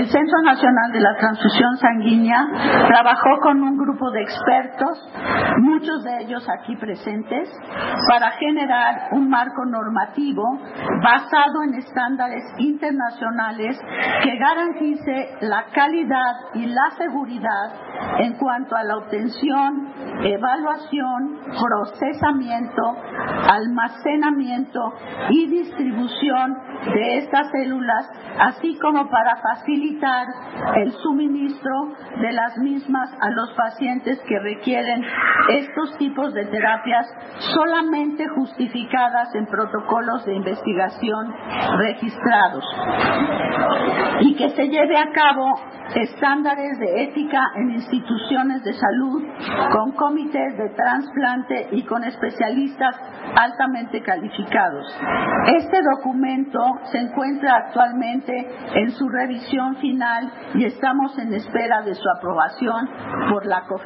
El Centro Nacional de la Transfusión Sanguínea trabajó con un grupo de expertos, muchos de ellos aquí presentes, para generar un marco normativo basado en estándares internacionales que garantice la calidad y la seguridad en cuanto a la obtención, evaluación, procesamiento, almacenamiento y distribución de estas células, así como para facilitar el suministro de las mismas a los pacientes que requieren estos tipos de terapias solamente justificadas en protocolos de investigación registrados y que se lleve a cabo estándares de ética en instituciones de salud con comités de trasplante y con especialistas altamente calificados. Este documento se encuentra actualmente en su revisión final y estamos en espera de su aprobación por la